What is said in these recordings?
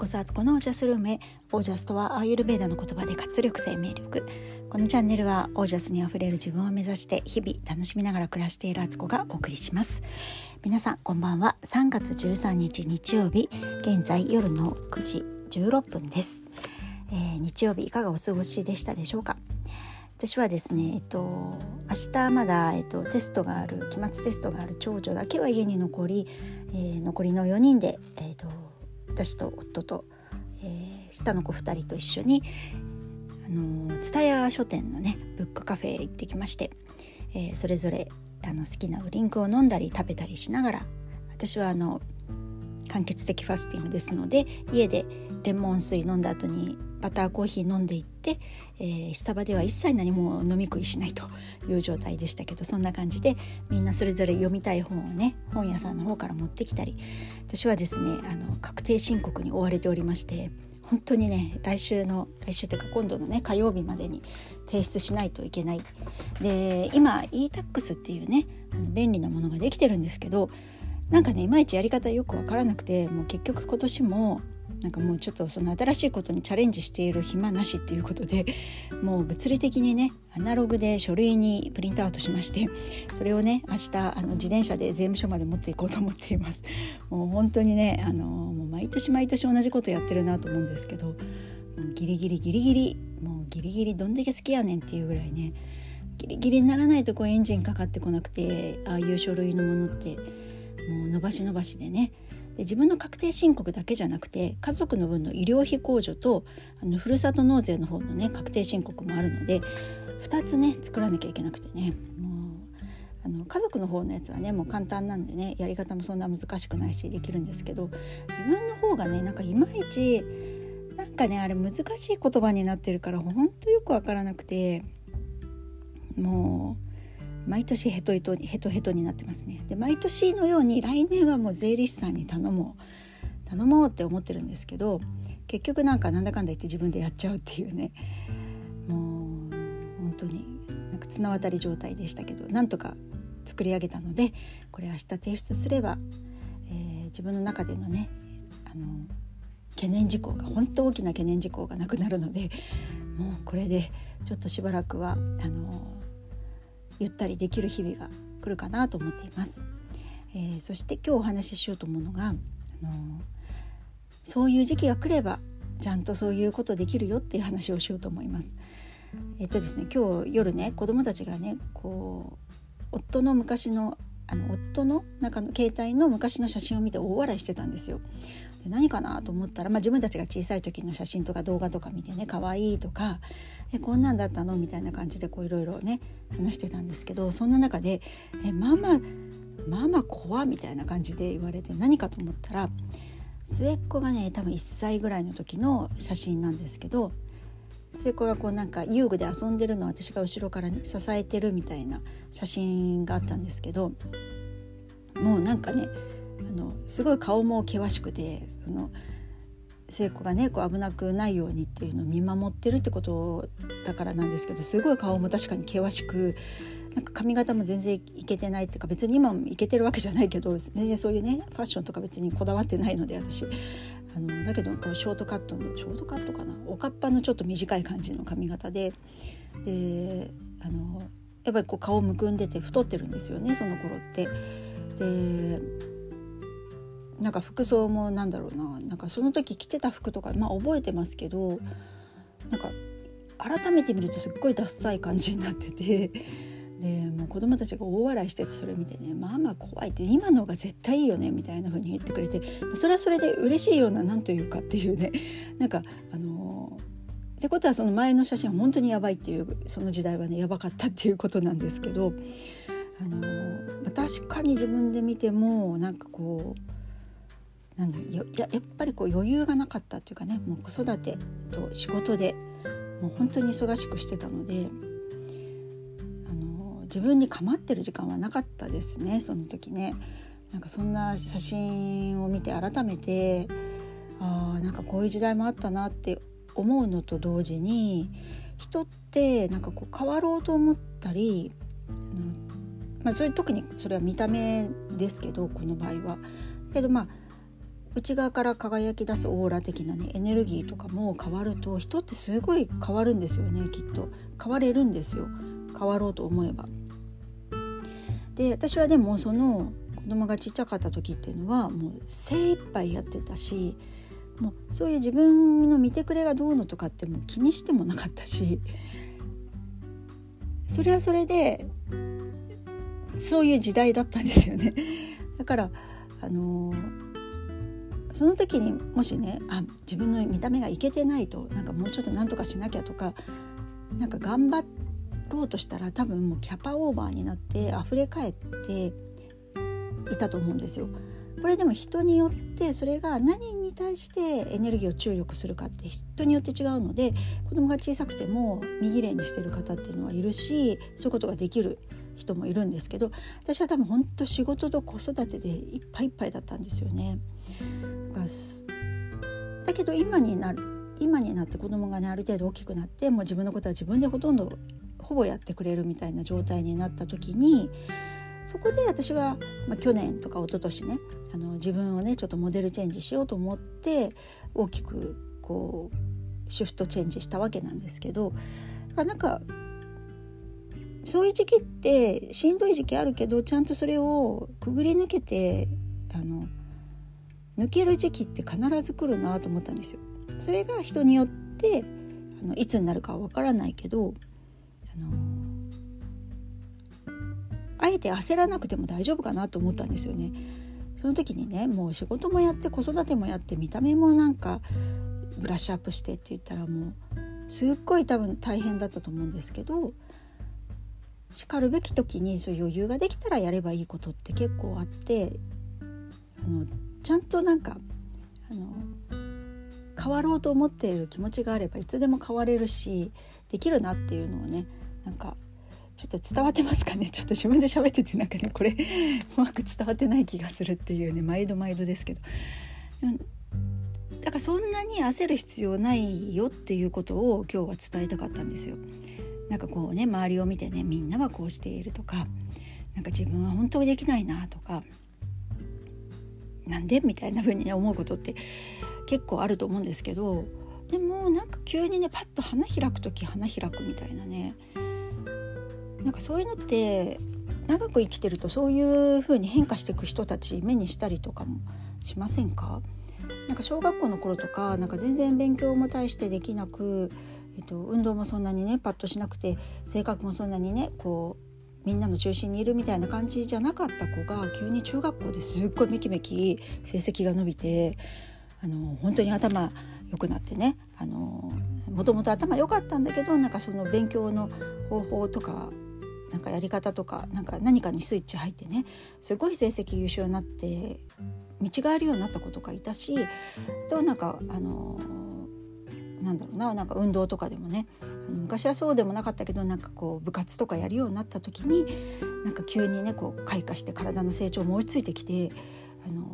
こそアツコのオージャスルームへオージャスとはアーユルベーダの言葉で活力生命力。このチャンネルはオージャスにあふれる自分を目指して日々楽しみながら暮らしているアツコがお送りします。皆さんこんばんは。3月13日日曜日。現在夜の9時16分です、えー、日曜日いかがお過ごしでしたでしょうか。私はですね、えっと、明日まだ、えっと、テストがある期末テストがある長女だけは家に残り、えー、残りの4人で、えっと、私と夫と、えー、下の子2人と一緒に蔦屋書店のねブックカフェへ行ってきまして、えー、それぞれあの好きなドリンクを飲んだり食べたりしながら私はあの間欠的ファスティングですので家でレモン水飲んだ後にバターコーヒー飲んでいって、えー、スタバでは一切何も飲み食いしないという状態でしたけどそんな感じでみんなそれぞれ読みたい本をね本屋さんの方から持ってきたり私はですねあの確定申告に追われておりまして本当にね来週の来週というか今度のね火曜日までに提出しないといけない。で今 e-tax っていうねあの便利なものができてるんですけどなんかねいまいちやり方よく分からなくてもう結局今年もなんかもうちょっとその新しいことにチャレンジしている暇なしっていうことで もう物理的にねアナログで書類にプリントアウトしまして それをね明日あの自転車で税務署まで持っていこうと思っています。もう本当にねあのもう毎年毎年同じことやってるなと思うんですけどもうギリギリギリギリもうギリギリどんだけ好きやねんっていうぐらいねギリギリにならないとこうエンジンかかってこなくてああいう書類のものってもう伸ばし伸ばしでねで自分の確定申告だけじゃなくて家族の分の医療費控除とあのふるさと納税の方のね確定申告もあるので2つね作らなきゃいけなくてねもうあの家族の方のやつはねもう簡単なんでねやり方もそんな難しくないしできるんですけど自分の方がねなんかいまいちなんかねあれ難しい言葉になってるからほんとよく分からなくてもう。毎年ヘトヘトヘトヘトになってますね。で毎年のように来年はもう税理士さんに頼もう。頼もうって思ってるんですけど結局なんかなんだかんだ言って自分でやっちゃうっていうね。もう本当になんか綱渡り状態でしたけどなんとか作り上げたのでこれ明日提出すれば、えー、自分の中でのねあの懸念事項が本当大きな懸念事項がなくなるのでもうこれでちょっとしばらくはあのゆったりできる日々が来るかなと思っています。えー、そして今日お話ししようと思うのが、あのそういう時期が来ればちゃんとそういうことできるよっていう話をしようと思います。えっとですね今日夜ね子供たちがねこう夫の昔のあの夫の中の携帯の昔の写真を見て大笑いしてたんですよ。で何かなと思ったら、まあ、自分たちが小さい時の写真とか動画とか見てね可愛いとかえこんなんだったの？みたいな感じでいろいろね話してたんですけどそんな中で「えママママ怖」みたいな感じで言われて何かと思ったら末っ子がね多分1歳ぐらいの時の写真なんですけど末っ子がこうなんか遊具で遊んでるのを私が後ろからね支えてるみたいな写真があったんですけどもうなんかねあのすごい顔も険しくてその聖子がねこう危なくないようにっていうのを見守ってるってことだからなんですけどすごい顔も確かに険しくなんか髪型も全然いけてないっていうか別に今もいけてるわけじゃないけど全然そういうねファッションとか別にこだわってないので私。あのだけどこうショートカットのショートカットかな？おかっぱのちょっと短い感じの髪型で。であのやっぱりこう顔むくんでて太ってるんですよねその頃って。でなんか服装もなんだろうな。なんかその時着てた服とかまあ覚えてますけどなんか改めて見るとすっごいダッサい感じになってて。でもう子供たちが大笑いしててそれ見てね「まあまあ怖い」って今の方が絶対いいよねみたいな風に言ってくれてそれはそれで嬉しいような何というかっていうね。なんかあのー、ってことはその前の写真は本当にやばいっていうその時代はねやばかったっていうことなんですけど、あのー、確かに自分で見てもなんかこうなんだややっぱりこう余裕がなかったっていうかねもう子育てと仕事でもう本当に忙しくしてたのであの自分に構ってる時間はなかったですねその時ね。なんかそんな写真を見て改めてあなんかこういう時代もあったなって思うのと同時に人ってなんかこう変わろうと思ったりあの、まあ、それ特にそれは見た目ですけどこの場合は。けどまあ内側から輝き出すオーラ的なねエネルギーとかも変わると人ってすごい変わるんですよねきっと変われるんですよ変わろうと思えば。で私はでもその子供がちっちゃかった時っていうのはもう精一杯やってたしもうそういう自分の見てくれがどうのとかってもう気にしてもなかったしそれはそれでそういう時代だったんですよね。だからあのその時にもしねあ自分の見た目がいけてないとなんかもうちょっと何とかしなきゃとかなんか頑張ろうとしたら多分もうキャパオーバーになって溢れ返っていたと思うんですよ。これでも人によってそれが何に対してエネルギーを注力するかって人によって違うので子供が小さくても身綺麗にしてる方っていうのはいるしそういうことができる人もいるんですけど私は多分本当仕事と子育てでいっぱいいっぱいだったんですよね。だけど今になる今になって子供がねある程度大きくなってもう自分のことは自分でほとんどほぼやってくれるみたいな状態になった時にそこで私は、まあ、去年とか一昨年ねあの自分をねちょっとモデルチェンジしようと思って大きくこうシフトチェンジしたわけなんですけどなんかそういう時期ってしんどい時期あるけどちゃんとそれをくぐり抜けてあの抜ける時期って必ず来るなと思ったんですよ。それが人によってあのいつになるかはわからないけどあのあえて焦らなくても大丈夫かなと思ったんですよね。その時にねもう仕事もやって子育てもやって見た目もなんかブラッシュアップしてって言ったらもうすっごい多分大変だったと思うんですけどしかるべき時にそういう余裕ができたらやればいいことって結構あってあのちゃんとなんかあの変わろうと思っている気持ちがあればいつでも変われるしできるなっていうのをねなんかちょっと伝わってますかね？ちょっと自分で喋っててなんかねこれうまく伝わってない気がするっていうね毎度毎度ですけど。だからそんなに焦る必要ないよっていうことを今日は伝えたかったんですよ。なんかこうね周りを見てねみんなはこうしているとかなんか自分は本当にできないなとかなんで？みたいな風にね思うことって結構あると思うんですけどでもなんか急にねパッと花開く時花開くみたいなねなんかそういうのって長く生きてるとそういう風に変化していく人たち目にしたりとかもしませんか？なんか小学校の頃とかなんか全然勉強も大してできなくえっと、運動もそんなにねパッとしなくて性格もそんなにねこうみんなの中心にいるみたいな感じじゃなかった子が急に中学校ですっごいめきめき成績が伸びてあの本当に頭良くなってね。あのもともと頭良かったんだけどなんかその勉強の方法とかなんかやり方とかなんか何かにスイッチ入ってねすごい成績優秀になって見違えるようになった子とかいたしとなんかあのなんだろうななんか運動とかでもね昔はそうでもなかったけどなんかこう部活とかやるようになった時になんか急にねこう開花して体の成長も追いついてきてあの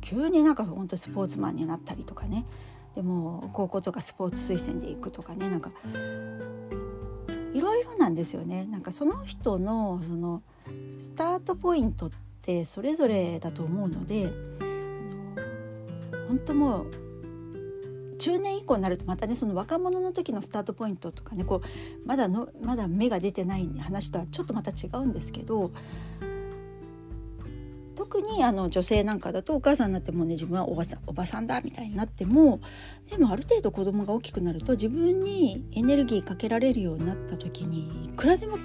急になんかほんとスポーツマンになったりとかねでも高校とかスポーツ推薦で行くとかねなんかいろいろなんですよね。なんかその人のそのスタートポイントってそれぞれだと思うのであの本当もう中年以降になるとまたねその若者の時のスタートポイントとかねこうまだのまだ芽が出てない話とはちょっとまた違うんですけど特にあの女性なんかだとお母さんになってもね自分はおばさんおばさんだみたいになってもでもある程度子供が大きくなると自分にエネルギーかけられるようになった時にいくらでも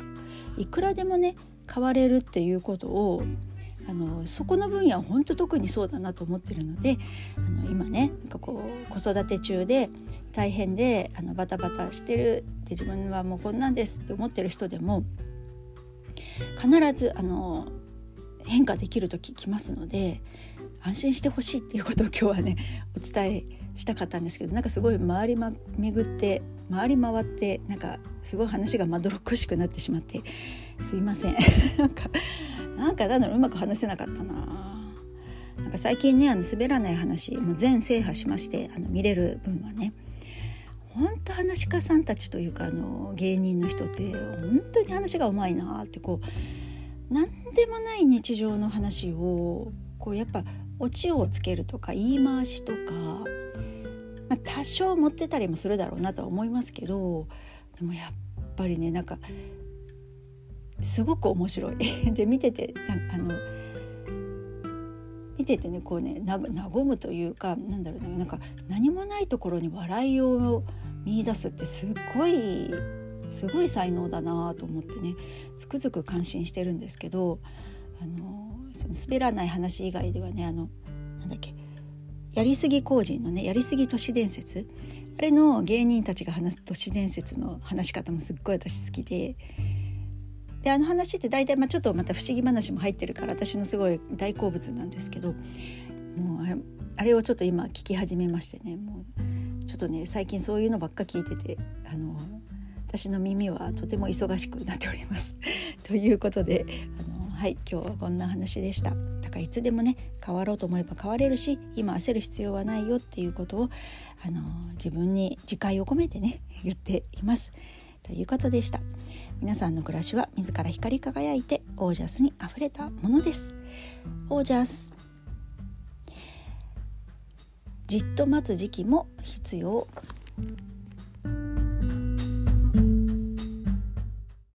いくらでもね変われるっていうことをあのそこの分野は本当特にそうだなと思ってるのであの今ねなんかこう子育て中で大変であのバタバタしてるで自分はもうこんなんですって思ってる人でも必ずあの変化できる時来ますので安心してほしいっていうことを今日はねお伝えしたかったんですけどなんかすごい回り、ま、巡って回り回ってなんかすごい話がまどろっこしくなってしまってすいません。なんかなんかなんだろううまく話せなかったな。なんか最近ねあの滑らない話もう全制覇しましてあの見れる分はね。本当話し家さんたちというかあの芸人の人って本当に話がうまいなってこう何でもない日常の話をこうやっぱオチをつけるとか言い回しとか、まあ、多少持ってたりもするだろうなとは思いますけどでもやっぱりねなんかすごく面白い。で見ててなんかあの見ててねこうね和むというかなんだろうねなんか何もないところに笑いを見出すってすっごいすごい才能だなと思ってねつくづく感心してるんですけどあのその滑らない話以外ではねあのなんだっけやりすぎ工人のねやりすぎ都市伝説。あれの芸人たちが話す都市伝説の話し方もすっごい私好きでであの話って大体、まあ、ちょっとまた不思議話も入ってるから私のすごい大好物なんですけどもうあれあれをちょっと今聞き始めましてねもうちょっとね最近そういうのばっか聞いててあの私の耳はとても忙しくなっております。ということであのはい今日はこんな話でしただからいつでもね変わろうと思えば変われるし今焦る必要はないよっていうことをあの自分に自戒を込めてね言っていますということでした。皆さんの暮らしは自ら光り輝いてオージャスにあふれたものです。オージャス。じっと待つ時期も必要。